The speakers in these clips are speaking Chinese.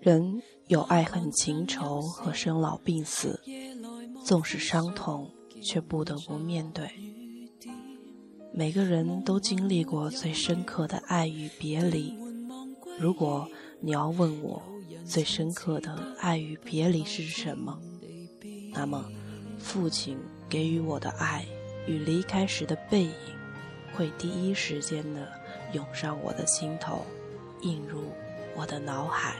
人有爱恨情仇和生老病死，纵使伤痛，却不得不面对。每个人都经历过最深刻的爱与别离。如果你要问我最深刻的爱与别离是什么，那么父亲给予我的爱与离开时的背影，会第一时间的涌上我的心头，映入我的脑海。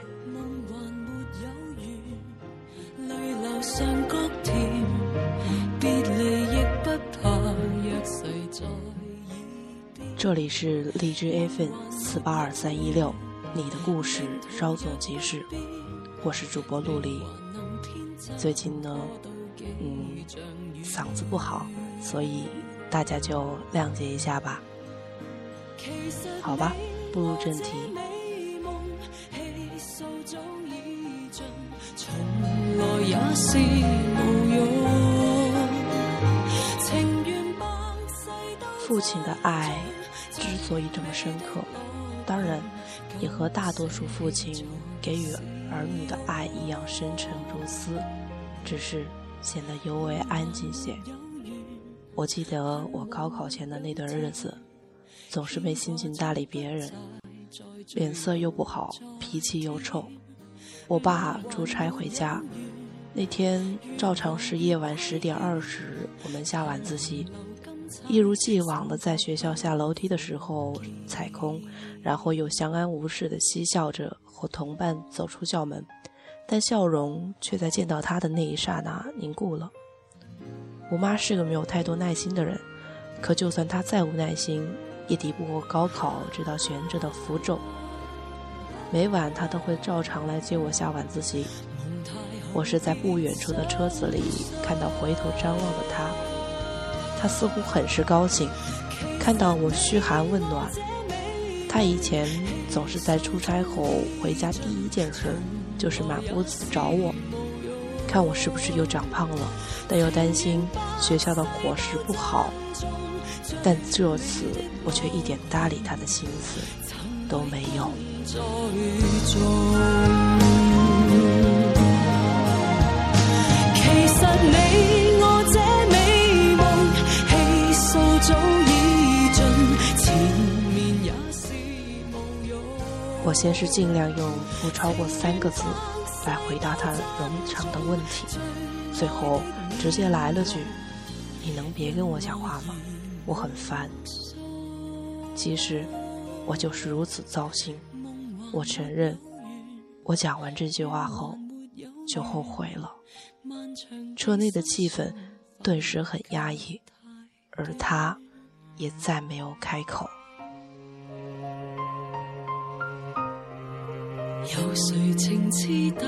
这里是荔枝 FM 四八二三一六，你的故事稍纵即逝，我是主播陆离。最近呢，嗯，嗓子不好，所以大家就谅解一下吧。好吧，步入正题。父亲的爱。之所以这么深刻，当然也和大多数父亲给予儿女的爱一样深沉如斯，只是显得尤为安静些。我记得我高考前的那段日子，总是没心情搭理别人，脸色又不好，脾气又臭。我爸出差回家，那天照常是夜晚十点二十，我们下晚自习。一如既往的在学校下楼梯的时候踩空，然后又相安无事的嬉笑着和同伴走出校门，但笑容却在见到他的那一刹那凝固了。我妈是个没有太多耐心的人，可就算她再无耐心，也敌不过高考这道悬着的符咒。每晚她都会照常来接我下晚自习，我是在不远处的车子里看到回头张望的他。他似乎很是高兴，看到我嘘寒问暖。他以前总是在出差后回家，第一件事就是满屋子找我，看我是不是又长胖了，但又担心学校的伙食不好。但这次我却一点搭理他的心思都没有。其实你我这。我先是尽量用不超过三个字来回答他冗长的问题，最后直接来了句：“你能别跟我讲话吗？我很烦。”其实我就是如此糟心。我承认，我讲完这句话后就后悔了。车内的气氛顿时很压抑。而他，也再没有开口。有谁情痴得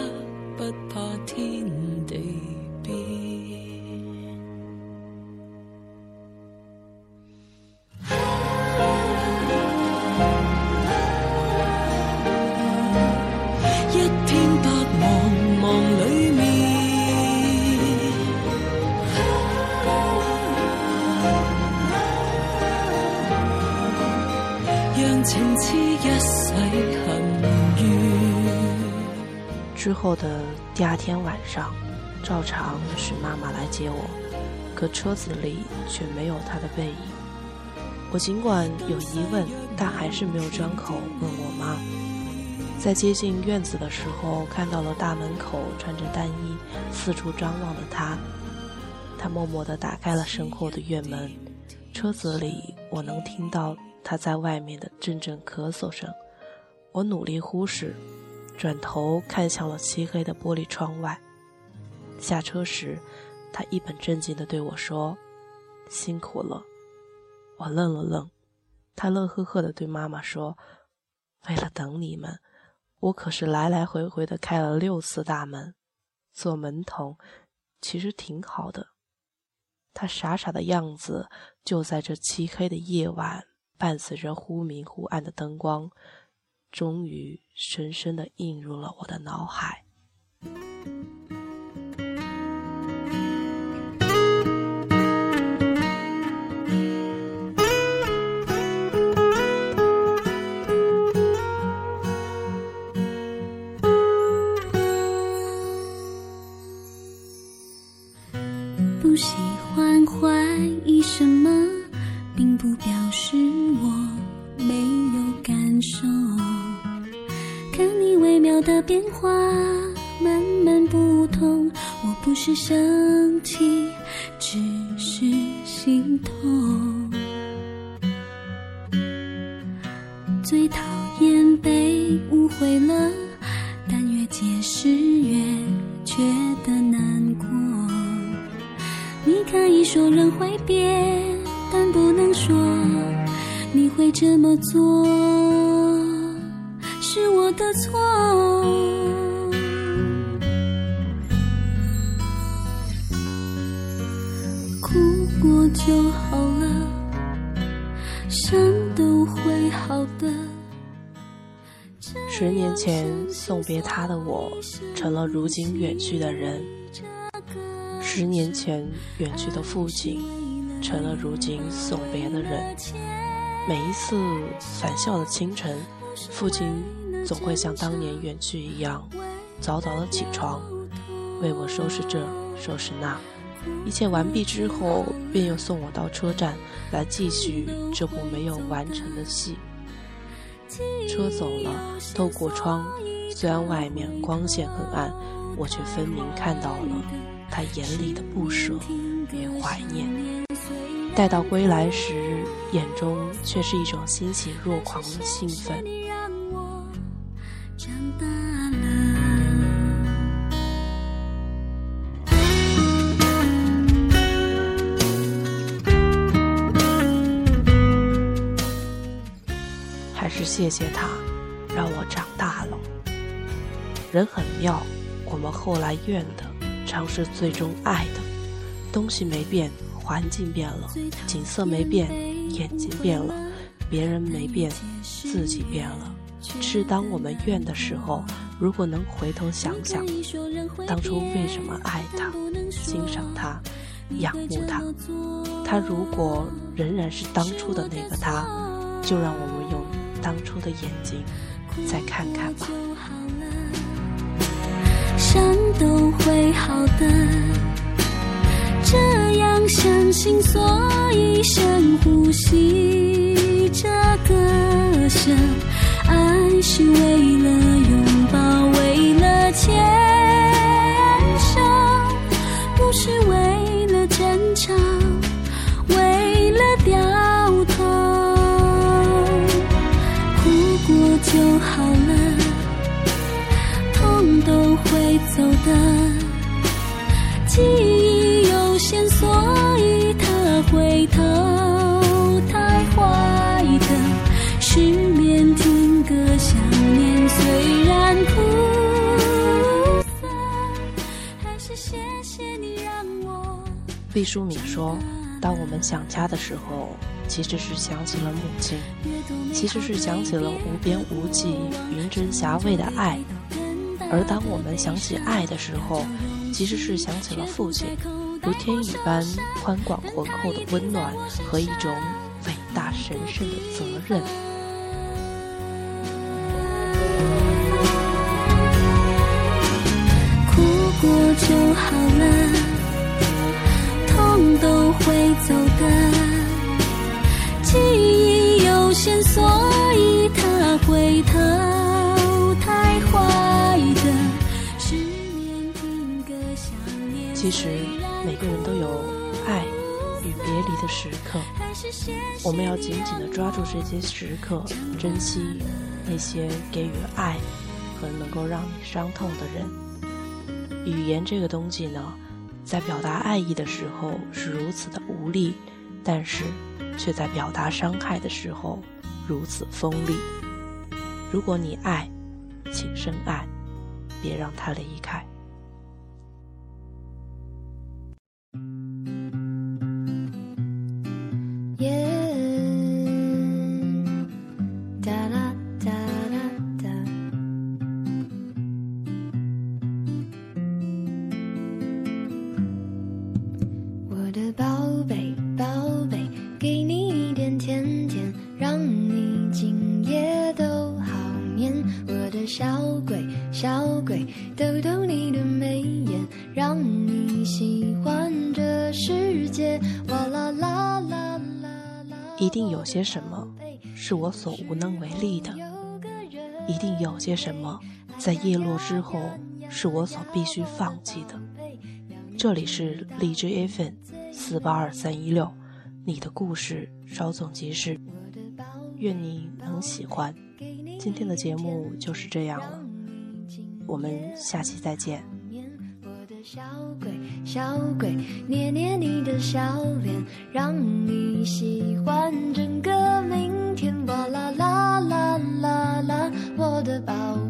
不怕天地变？之后的第二天晚上，照常是妈妈来接我，可车子里却没有她的背影。我尽管有疑问，但还是没有张口问我妈。在接近院子的时候，看到了大门口穿着单衣、四处张望的她。她默默地打开了身后的院门，车子里我能听到她在外面的阵阵咳嗽声。我努力忽视。转头看向了漆黑的玻璃窗外。下车时，他一本正经地对我说：“辛苦了。”我愣了愣，他乐呵呵地对妈妈说：“为了等你们，我可是来来回回的开了六次大门。做门童其实挺好的。”他傻傻的样子，就在这漆黑的夜晚，伴随着忽明忽暗的灯光。终于深深的印入了我的脑海。不喜欢怀疑生命。是生气，只是心痛。最讨厌被误会了，但越解释越觉得难过。你可以说人会变，但不能说你会这么做是我的错。就好了，伤都会好的。十年前送别他的我，成了如今远去的人。十年前远去的父亲，成了如今送别的人。每一次返校的清晨，父亲总会像当年远去一样，早早的起床，为我收拾这，收拾那。一切完毕之后，便又送我到车站，来继续这部没有完成的戏。车走了，透过窗，虽然外面光线很暗，我却分明看到了他眼里的不舍与怀念。待到归来时，眼中却是一种欣喜若狂的兴奋。还是谢谢他，让我长大了。人很妙，我们后来怨的，常是最终爱的。东西没变，环境变了；景色没变，眼睛变了；别人没变，自己变了。是当我们怨的时候，如果能回头想想，当初为什么爱他、欣赏他、仰慕他，他如果仍然是当初的那个他，就让我们用。当初的眼睛，再看看吧。伤都会好的，这样相信，所以深呼吸这歌声。毕淑敏说。当我们想家的时候，其实是想起了母亲，其实是想起了无边无际、云蒸霞蔚的爱；而当我们想起爱的时候，其实是想起了父亲，如天一般宽广浑厚的温暖和一种伟大神圣的责任。哭过就好了。都会走的，记忆有限，所以他回头。太坏的，失眠听歌想念。其实每个人都有爱与别离的时刻，我们要紧紧的抓住这些时刻，珍惜那些给予爱和能够让你伤痛的人。语言这个东西呢？在表达爱意的时候是如此的无力，但是却在表达伤害的时候如此锋利。如果你爱，请深爱，别让他离开。小鬼，小鬼，逗逗你。你喜欢这世界。哇啦啦啦啦啦！一定有些什么是我所无能为力的，一定有些什么在叶落之后是我所必须放弃的。这里是荔枝 FM 四八二三一六，你的故事稍纵即逝，愿你能喜欢。今天的节目就是这样了，我们下期再见。小鬼，小鬼，捏捏你的笑脸，让你喜欢整个明天。哇啦啦啦啦啦，我的宝贝，